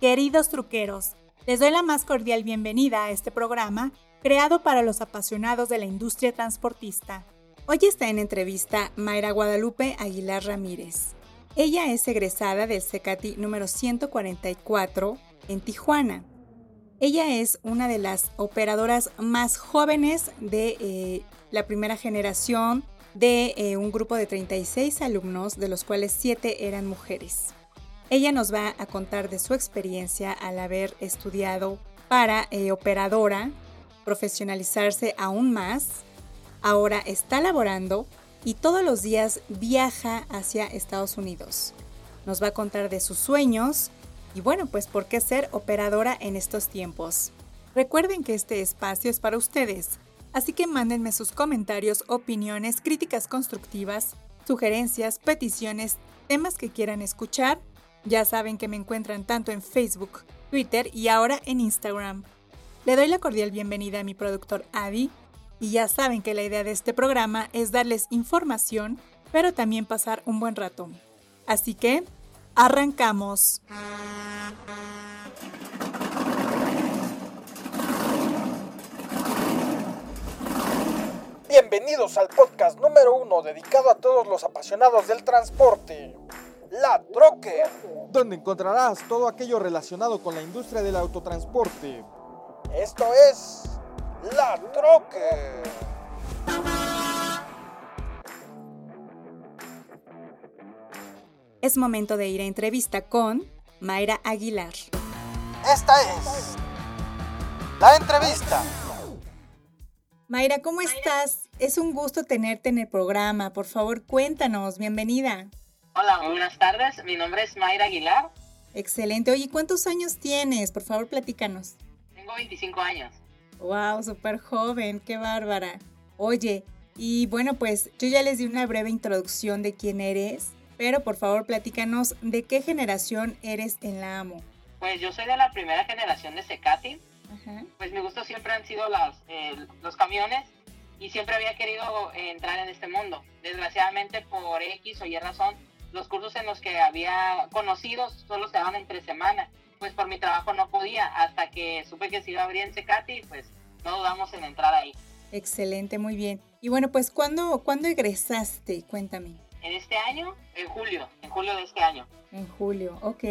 Queridos truqueros, les doy la más cordial bienvenida a este programa creado para los apasionados de la industria transportista. Hoy está en entrevista Mayra Guadalupe Aguilar Ramírez. Ella es egresada del CECATI número 144 en Tijuana. Ella es una de las operadoras más jóvenes de eh, la primera generación de eh, un grupo de 36 alumnos, de los cuales 7 eran mujeres. Ella nos va a contar de su experiencia al haber estudiado para eh, operadora, profesionalizarse aún más, ahora está laborando y todos los días viaja hacia Estados Unidos. Nos va a contar de sus sueños y bueno, pues por qué ser operadora en estos tiempos. Recuerden que este espacio es para ustedes, Así que mándenme sus comentarios, opiniones, críticas constructivas, sugerencias, peticiones, temas que quieran escuchar. Ya saben que me encuentran tanto en Facebook, Twitter y ahora en Instagram. Le doy la cordial bienvenida a mi productor Adi y ya saben que la idea de este programa es darles información, pero también pasar un buen rato. Así que, arrancamos. Bienvenidos al podcast número uno dedicado a todos los apasionados del transporte, La Troque, donde encontrarás todo aquello relacionado con la industria del autotransporte. Esto es La Troque. Es momento de ir a entrevista con Mayra Aguilar. Esta es la entrevista. Mayra, ¿cómo estás? Es un gusto tenerte en el programa. Por favor, cuéntanos. Bienvenida. Hola, buenas tardes. Mi nombre es Mayra Aguilar. Excelente. Oye, ¿cuántos años tienes? Por favor, platícanos. Tengo 25 años. Wow, súper joven. Qué bárbara. Oye, y bueno, pues yo ya les di una breve introducción de quién eres, pero por favor, platícanos de qué generación eres en la AMO. Pues yo soy de la primera generación de Secati pues mi gusto siempre han sido las, eh, los camiones y siempre había querido entrar en este mundo. Desgraciadamente por X o Y razón, los cursos en los que había conocido solo se daban entre semana. Pues por mi trabajo no podía, hasta que supe que se iba a abrir en Secati, pues no dudamos en entrar ahí. Excelente, muy bien. Y bueno, pues ¿cuándo, ¿cuándo egresaste? Cuéntame. En este año, en julio, en julio de este año. En julio, ok.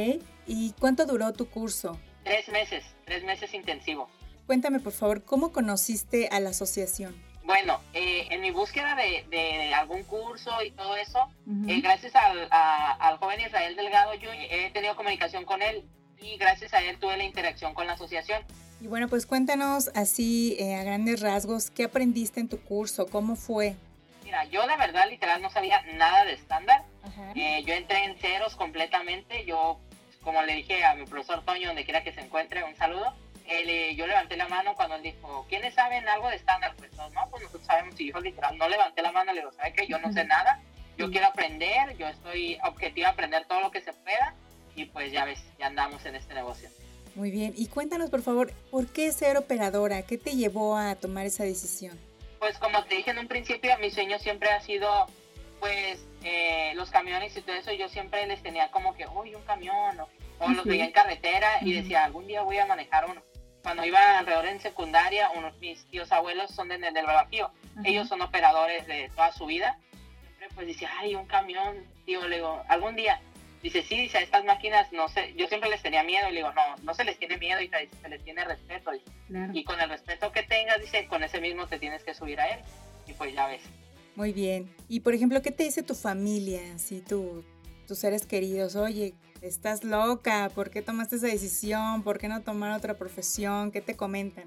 ¿Y cuánto duró tu curso? Tres meses, tres meses intensivo. Cuéntame, por favor, ¿cómo conociste a la asociación? Bueno, eh, en mi búsqueda de, algún curso y todo eso, eh, gracias al, joven Israel Delgado, yo he tenido comunicación con él y gracias a él tuve la interacción con la asociación. Y bueno, pues cuéntanos así eh, a grandes rasgos, ¿qué aprendiste en tu curso? ¿Cómo fue? Mira, yo la verdad literal no sabía nada de estándar. yo entré en ceros completamente. Yo como le dije a mi profesor Toño, donde quiera que se encuentre, un saludo. Él, yo levanté la mano cuando él dijo, ¿quiénes saben algo de estándar? Pues no, pues nosotros sabemos. Y yo literal, no levanté la mano, le digo, ¿sabes qué? Yo no sé nada, yo quiero aprender, yo estoy objetiva a aprender todo lo que se pueda. Y pues ya ves, ya andamos en este negocio. Muy bien, y cuéntanos por favor, ¿por qué ser operadora? ¿Qué te llevó a tomar esa decisión? Pues como te dije en un principio, mi sueño siempre ha sido pues eh, los camiones y todo eso, yo siempre les tenía como que, uy, un camión, o, los veía en carretera y decía, algún día voy a manejar uno. Cuando iba alrededor en secundaria, unos mis tíos abuelos son de, del Bajío, ellos son operadores de toda su vida. Siempre pues decía, ay, un camión, digo, le digo, algún día. Dice, sí, dice, a estas máquinas, no sé, yo siempre les tenía miedo, y le digo, no, no se les tiene miedo, y se les tiene respeto. Y con el respeto que tengas, dice, con ese mismo te tienes que subir a él. Y pues ya ves. Muy bien. Y por ejemplo, ¿qué te dice tu familia, si tu, tus seres queridos? Oye, estás loca, ¿por qué tomaste esa decisión? ¿Por qué no tomar otra profesión? ¿Qué te comentan?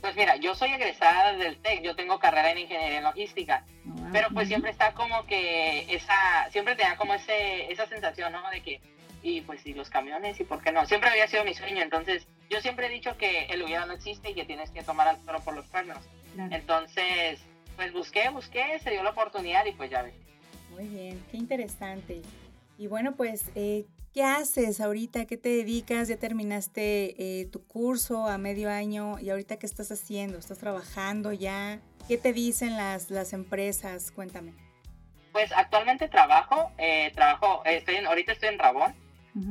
Pues mira, yo soy egresada del TEC, yo tengo carrera en ingeniería en logística, ah, pero pues siempre está como que esa, siempre tenía como ese, esa sensación, ¿no? De que, y pues, y los camiones, y por qué no, siempre había sido mi sueño, entonces yo siempre he dicho que el hubiera no existe y que tienes que tomar al toro por los cuernos. Entonces, pues busqué, busqué, se dio la oportunidad y pues ya ves. Muy bien, qué interesante. Y bueno, pues, eh, ¿qué haces ahorita? ¿Qué te dedicas? ¿Ya terminaste eh, tu curso a medio año? ¿Y ahorita qué estás haciendo? ¿Estás trabajando ya? ¿Qué te dicen las, las empresas? Cuéntame. Pues actualmente trabajo, eh, trabajo, estoy en, ahorita estoy en Rabón,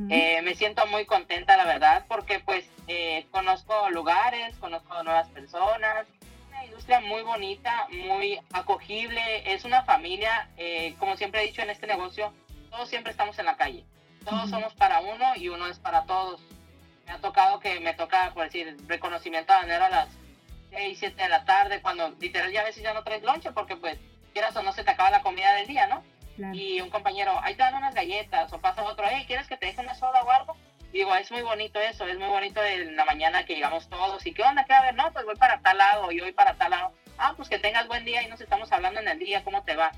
Eh, me siento muy contenta, la verdad, porque pues eh, conozco lugares, conozco nuevas personas, una industria muy bonita, muy acogible, es una familia, como siempre he dicho en este negocio, todos siempre estamos en la calle, todos somos para uno y uno es para todos. Me ha tocado que me toca, por decir, reconocimiento de dinero a las 6, 7 de la tarde, cuando literal ya a veces ya no traes lonche, porque pues quieras o no se te acaba la comida del día, ¿no? y un compañero, ahí te dan unas galletas, o pasa otro, hey, ¿quieres que te deje una soda o algo? digo, es muy bonito eso, es muy bonito de la mañana que llegamos todos, y ¿qué onda? ¿Qué a ver? No, pues voy para tal lado, y voy para tal lado. Ah, pues que tengas buen día y nos estamos hablando en el día, ¿cómo te va?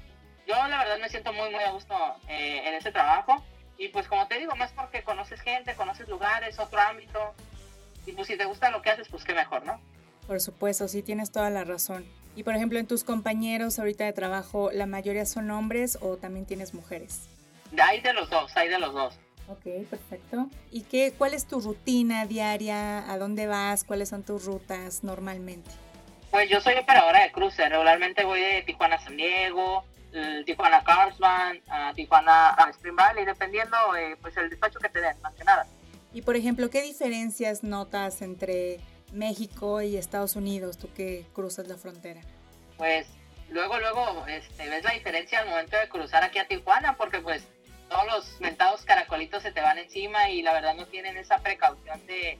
Yo la verdad me siento muy, muy a gusto eh, en ese trabajo, y pues como te digo, más porque conoces gente, conoces lugares, otro ámbito, y pues si te gusta lo que haces, pues qué mejor, ¿no? Por supuesto, sí tienes toda la razón. Y por ejemplo, en tus compañeros ahorita de trabajo, ¿la mayoría son hombres o también tienes mujeres? Hay de los dos, hay de los dos. Ok, perfecto. ¿Y qué, cuál es tu rutina diaria? ¿A dónde vas? ¿Cuáles son tus rutas normalmente? Pues yo soy operadora de cruce. Regularmente voy de Tijuana a San Diego, Tijuana a Carlsbad, a Tijuana a Spring Valley, dependiendo eh, pues el despacho que te den, más que nada. Y por ejemplo, ¿qué diferencias notas entre México y Estados Unidos, tú que cruzas la frontera? Pues luego, luego, este, ves la diferencia al momento de cruzar aquí a Tijuana, porque pues todos los mentados caracolitos se te van encima y la verdad no tienen esa precaución de...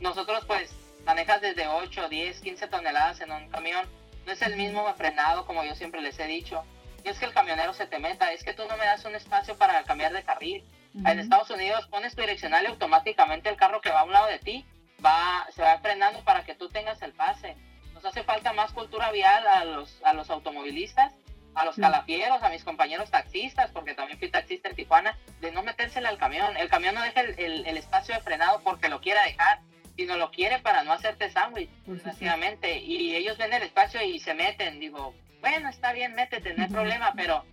Nosotros pues manejas desde 8, 10, 15 toneladas en un camión, no es el mismo frenado como yo siempre les he dicho. Y es que el camionero se te meta, es que tú no me das un espacio para cambiar de carril. En Estados Unidos pones tu direccional y automáticamente el carro que va a un lado de ti va, se va frenando para que tú tengas el pase. Nos hace falta más cultura vial a los, a los automovilistas, a los calafieros, a mis compañeros taxistas, porque también fui taxista en Tijuana, de no metérsele al camión. El camión no deja el, el, espacio de frenado porque lo quiera dejar, sino lo quiere para no hacerte sándwich, desgraciadamente. Y ellos ven el espacio y se meten. Digo, bueno, está bien, métete, no hay problema, pero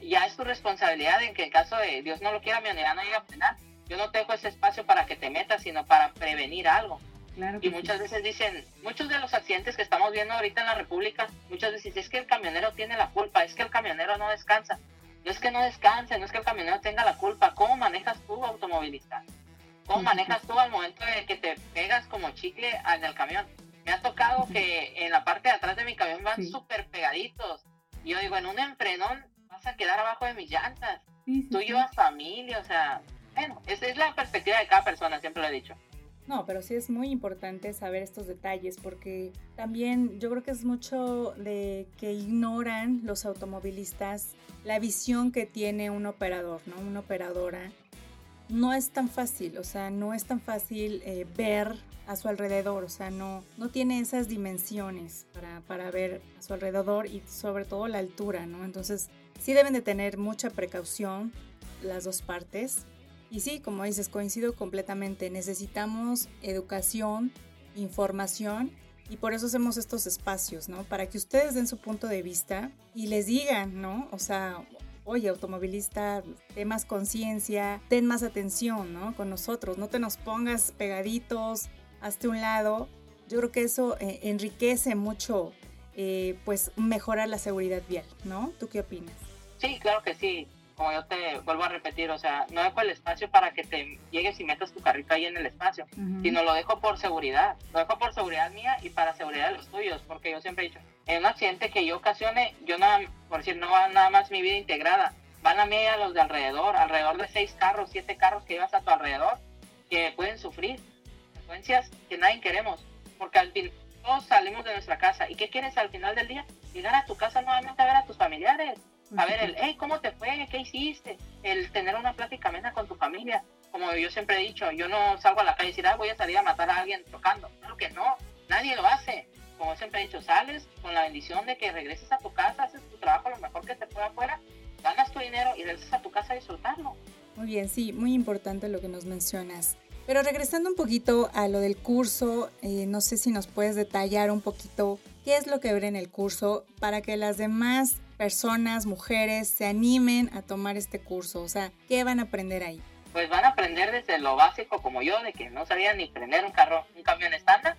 ya es tu responsabilidad en que en caso de Dios no lo quiera, mi unidad no llega a frenar yo no te dejo ese espacio para que te metas, sino para prevenir algo. y muchas veces dicen, muchos de los accidentes que estamos viendo ahorita en la República, muchas veces es que el camionero tiene la culpa, es que el camionero no descansa. No es que no descanse, no es que el camionero tenga la culpa. ¿Cómo manejas tú, automovilista? ¿Cómo manejas tú al momento de que te pegas como chicle en el camión? Me ha tocado que en la parte de atrás de mi camión van súper pegaditos. Y yo digo, en un enfrenón vas a quedar abajo de mis llantas. tú llevas familia, o sea, bueno, esa es la perspectiva de cada persona, siempre lo he dicho. No, pero sí es muy importante saber estos detalles porque también yo creo que es mucho de que ignoran los automovilistas la visión que tiene un operador, ¿no? Una operadora. No es tan fácil, o sea, no es tan fácil eh, ver a su alrededor, o sea, no, no tiene esas dimensiones para, para ver a su alrededor y sobre todo la altura, ¿no? Entonces, sí deben de tener mucha precaución las dos partes y sí, como dices, coincido completamente. Necesitamos educación, información y por eso hacemos estos espacios, ¿no? Para que ustedes den su punto de vista y les digan, ¿no? O sea, oye, automovilista, ten más conciencia, ten más atención, ¿no? Con nosotros, no te nos pongas pegaditos, hazte un lado. Yo creo que eso eh, enriquece mucho, eh, pues, mejorar la seguridad vial, ¿no? ¿Tú qué opinas? Sí, claro que sí como yo te vuelvo a repetir, o sea, no dejo el espacio para que te llegues y metas tu carrito ahí en el espacio, sino lo dejo por seguridad, lo dejo por seguridad mía y para seguridad de los tuyos, porque yo siempre he dicho, en un accidente que yo ocasione, yo nada, por decir, no va nada más mi vida integrada, van a mí a los de alrededor, alrededor de seis carros, siete carros que llevas a tu alrededor, que pueden sufrir consecuencias que nadie queremos, porque al fin todos salimos de nuestra casa, ¿y qué quieres al final del día? Llegar a tu casa nuevamente a ver a tus familiares, a ver, el, hey, ¿cómo te fue? ¿Qué hiciste? El tener una plática amena con tu familia. Como yo siempre he dicho, yo no salgo a la calle y decir, ah, voy a salir a matar a alguien tocando. Claro que no, nadie lo hace. Como siempre he dicho, sales con la bendición de que regreses a tu casa, haces tu trabajo lo mejor que te pueda afuera, ganas tu dinero y regresas a tu casa a disfrutarlo. Muy bien, sí, muy importante lo que nos mencionas. Pero regresando un poquito a lo del curso, eh, no sé si nos puedes detallar un poquito qué es lo que ver en el curso para que las demás personas, mujeres, se animen a tomar este curso? O sea, ¿qué van a aprender ahí? Pues van a aprender desde lo básico como yo, de que no sabían ni prender un carro, un camión estándar,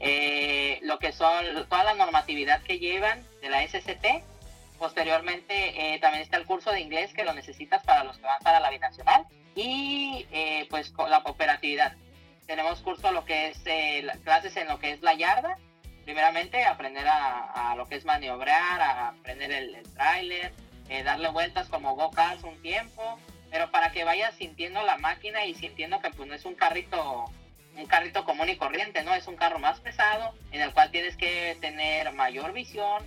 eh, lo que son toda la normatividad que llevan de la SCT. Posteriormente eh, también está el curso de inglés que lo necesitas para los que van para la binacional. Y eh, pues con la operatividad. Tenemos curso lo que es eh, clases en lo que es la yarda, primeramente aprender a, lo que es maniobrar, a aprender el, tráiler, eh, darle vueltas como go-karts un tiempo, pero para que vayas sintiendo la máquina y sintiendo que pues no es un carrito un carrito común y corriente, ¿no? Es un carro más pesado en el cual tienes que tener mayor visión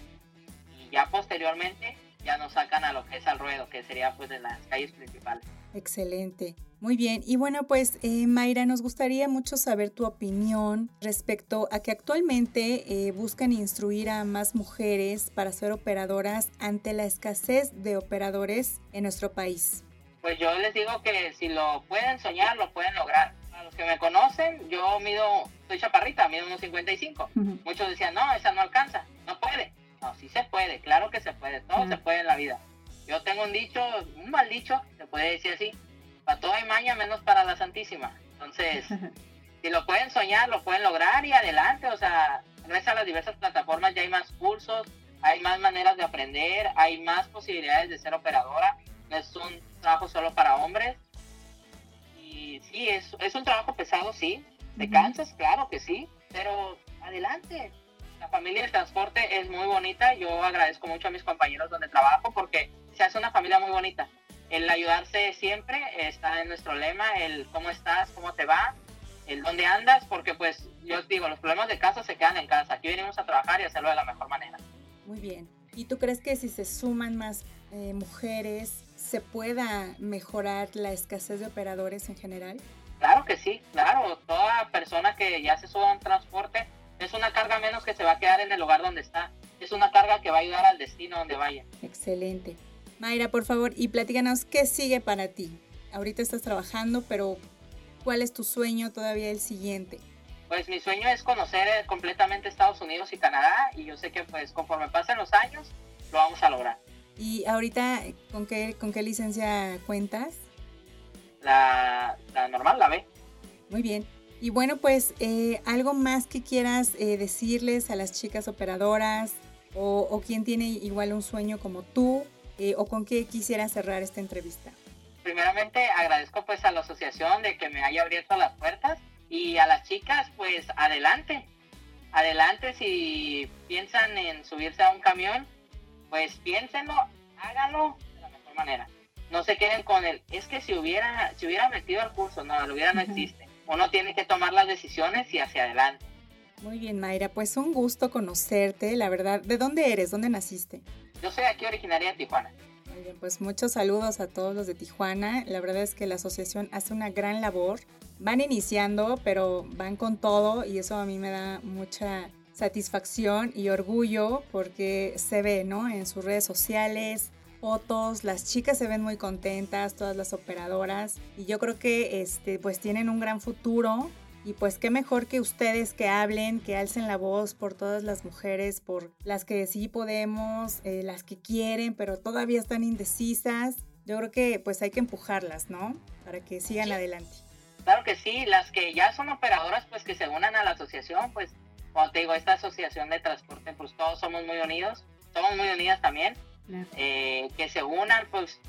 y ya posteriormente ya nos sacan a lo que es al ruedo, que sería pues en las calles principales. Excelente. Muy bien. Y bueno, pues eh, Mayra, nos gustaría mucho saber tu opinión respecto a que actualmente eh, buscan instruir a más mujeres para ser operadoras ante la escasez de operadores en nuestro país. Pues yo les digo que si lo pueden soñar, lo pueden lograr. A los que me conocen, yo mido, soy chaparrita, mido unos 55. Muchos decían, no, esa no alcanza, no puede. No, sí se puede, claro que se puede, todo se puede en la vida. Yo tengo un dicho, un mal dicho, se puede decir así, para todo hay maña menos para la Santísima. Entonces, si lo pueden soñar, lo pueden lograr y adelante, o sea, gracias a las diversas plataformas ya hay más cursos, hay más maneras de aprender, hay más posibilidades de ser operadora, no es un trabajo solo para hombres. Y sí, es, es un trabajo pesado, sí, te cansas, claro que sí, pero adelante, la familia de transporte es muy bonita. Yo agradezco mucho a mis compañeros donde trabajo porque se hace una familia muy bonita. El ayudarse siempre está en nuestro lema, el cómo estás, cómo te va, el dónde andas, porque pues yo os digo, los problemas de casa se quedan en casa. Aquí venimos a trabajar y hacerlo de la mejor manera. Muy bien. ¿Y tú crees que si se suman más eh, mujeres, se pueda mejorar la escasez de operadores en general? Claro que sí, claro. Toda persona que ya se suba a un transporte es una carga menos que se va a quedar en el lugar donde está. Es una carga que va a ayudar al destino donde vaya. Excelente. Mayra, por favor, y platícanos qué sigue para ti. Ahorita estás trabajando, pero ¿cuál es tu sueño todavía el siguiente? Pues mi sueño es conocer eh, completamente Estados Unidos y Canadá y yo sé que pues conforme pasen los años lo vamos a lograr. ¿Y ahorita con qué, con qué licencia cuentas? La, la normal, la B. Muy bien. Y bueno, pues eh, algo más que quieras eh, decirles a las chicas operadoras o, quien tiene igual un sueño como tú eh, o con qué quisiera cerrar esta entrevista. Primeramente agradezco pues a la asociación de que me haya abierto las puertas y a las chicas pues adelante, adelante si piensan en subirse a un camión, pues piénsenlo, háganlo de la mejor manera. No se queden con el, es que si hubiera, si hubiera metido al curso, no, lo hubiera no existe uno tiene que tomar las decisiones y hacia adelante. Muy bien, Mayra, pues un gusto conocerte, la verdad. ¿De dónde eres? ¿Dónde naciste? Yo soy aquí originaria de Tijuana. Muy bien, pues muchos saludos a todos los de Tijuana. La verdad es que la asociación hace una gran labor. Van iniciando, pero van con todo y eso a mí me da mucha satisfacción y orgullo porque se ve, ¿no? En sus redes sociales, fotos, las chicas se ven muy contentas, todas las operadoras, y yo creo que este, pues tienen un gran futuro. Y pues qué mejor que ustedes que hablen, que alcen la voz por todas las mujeres, por las que sí podemos, eh, las que quieren, pero todavía están indecisas. Yo creo que pues hay que empujarlas, ¿no? Para que sigan adelante. Claro que sí, las que ya son operadoras, pues que se unan a la asociación, pues como te digo, esta asociación de transporte, pues todos somos muy unidos, somos muy unidas también eh, que se unan, pues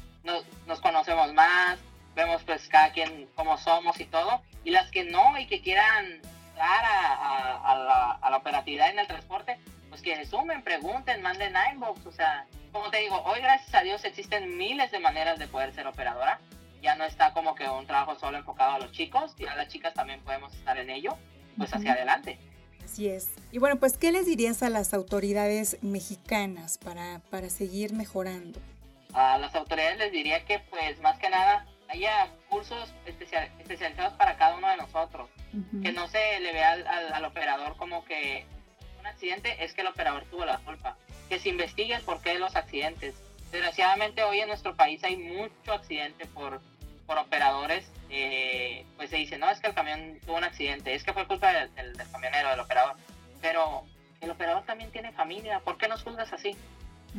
nos conocemos más, vemos pues cada quien cómo somos y todo, y las que no y que quieran dar a, la, operatividad en el transporte, pues que sumen, pregunten, manden inbox, o sea, como te digo, hoy gracias a Dios existen miles de maneras de poder ser operadora, ya no está como que un trabajo solo enfocado a los chicos, y a las chicas también podemos estar en ello, pues hacia adelante. Así es. Y bueno, pues, ¿qué les dirías a las autoridades mexicanas para, para seguir mejorando? A las autoridades les diría que, pues, más que nada, haya cursos especializados para cada uno de nosotros. Que no se le vea al, operador como que un accidente es que el operador tuvo la culpa. Que se investigue el porqué de los accidentes. Desgraciadamente hoy en nuestro país hay mucho accidente por, por operadores eh, pues se dice, no, es que el camión tuvo un accidente, es que fue culpa del, camionero, del operador. Pero el operador también tiene familia, ¿por qué nos juzgas así?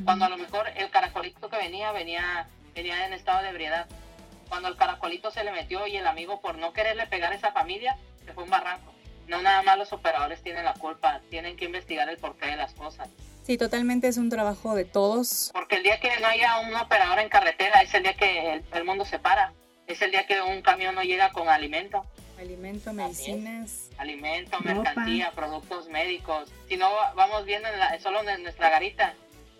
Cuando a lo mejor el caracolito que venía, venía, venía en estado de ebriedad. Cuando el caracolito se le metió y el amigo por no quererle pegar a esa familia, se fue un barranco. No nada más los operadores tienen la culpa, tienen que investigar el porqué de las cosas. Sí, totalmente es un trabajo de todos. Porque el día que no haya un operador en carretera es el día que el mundo se para es el día que un camión no llega con alimento. Alimento, medicinas. Alimento, mercancía, productos médicos. Si no, vamos viendo solo en nuestra garita.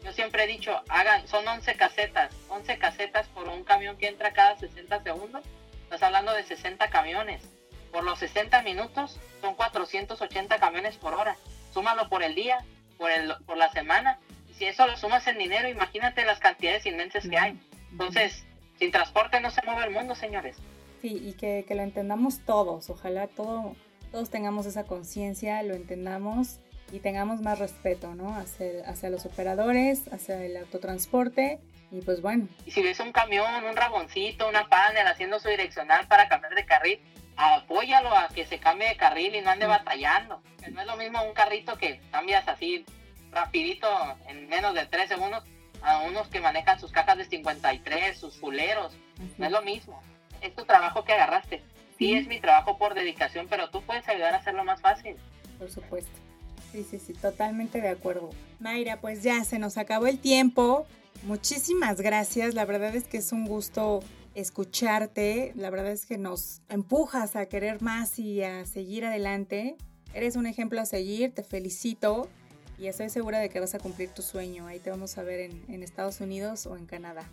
Yo siempre he dicho, hagan, son 11 casetas. 11 casetas por un camión que entra cada 60 segundos. Estás hablando de 60 camiones. Por los 60 minutos son 480 camiones por hora. Súmalo por el día, por, el, por la semana. Y si eso lo sumas en dinero, imagínate las cantidades inmensas que hay. Entonces, sin transporte no se mueve el mundo, señores. Sí, y que, lo entendamos todos. Ojalá todo, todos tengamos esa conciencia, lo entendamos y tengamos más respeto, ¿no? Hacia, hacia los operadores, hacia el autotransporte y pues bueno. Y si ves un camión, un raboncito, una panel haciendo su direccional para cambiar de carril, apóyalo a que se cambie de carril y no ande batallando. no es lo mismo un carrito que cambias así rapidito en menos de tres segundos a unos que manejan sus cajas de 53, sus fuleros. No es lo mismo. Es tu trabajo que agarraste. Sí, es mi trabajo por dedicación, pero tú puedes ayudar a hacerlo más fácil. Por supuesto. Sí, sí, sí, totalmente de acuerdo. Mayra, pues ya se nos acabó el tiempo. Muchísimas gracias. La verdad es que es un gusto escucharte. La verdad es que nos empujas a querer más y a seguir adelante. Eres un ejemplo a seguir, te felicito y estoy segura de que vas a cumplir tu sueño. Ahí te vamos a ver en, Estados Unidos o en Canadá.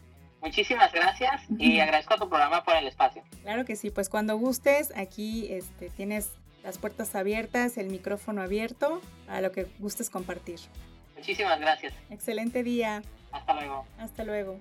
Muchísimas gracias y agradezco a tu programa por el espacio. Claro que sí, pues cuando gustes, aquí este, tienes las puertas abiertas, el micrófono abierto, a lo que gustes compartir. Muchísimas gracias. Excelente día. Hasta luego. Hasta luego.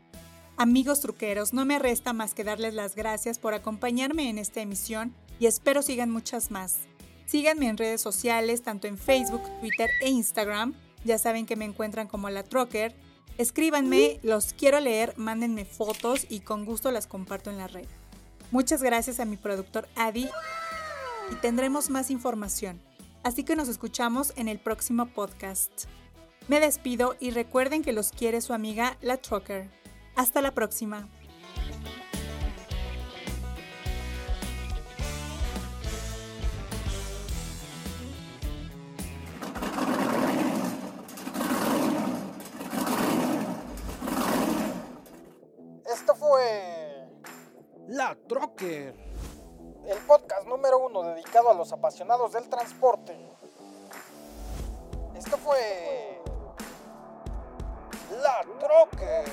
Amigos truqueros, no me resta más que darles las gracias por acompañarme en esta emisión y espero sigan muchas más. Síganme en redes sociales, tanto en Facebook, Twitter e Instagram. Ya saben que me encuentran como la Trocker. Escríbanme, los quiero leer, mándenme fotos y con gusto las comparto en la red. Muchas gracias a mi productor Adi y tendremos más información. Así que nos escuchamos en el próximo podcast. Me despido y recuerden que los quiere su amiga La Trucker. Hasta la próxima. Esto fue La podcast número uno dedicado a los apasionados del transporte. Esto fue... La Troque.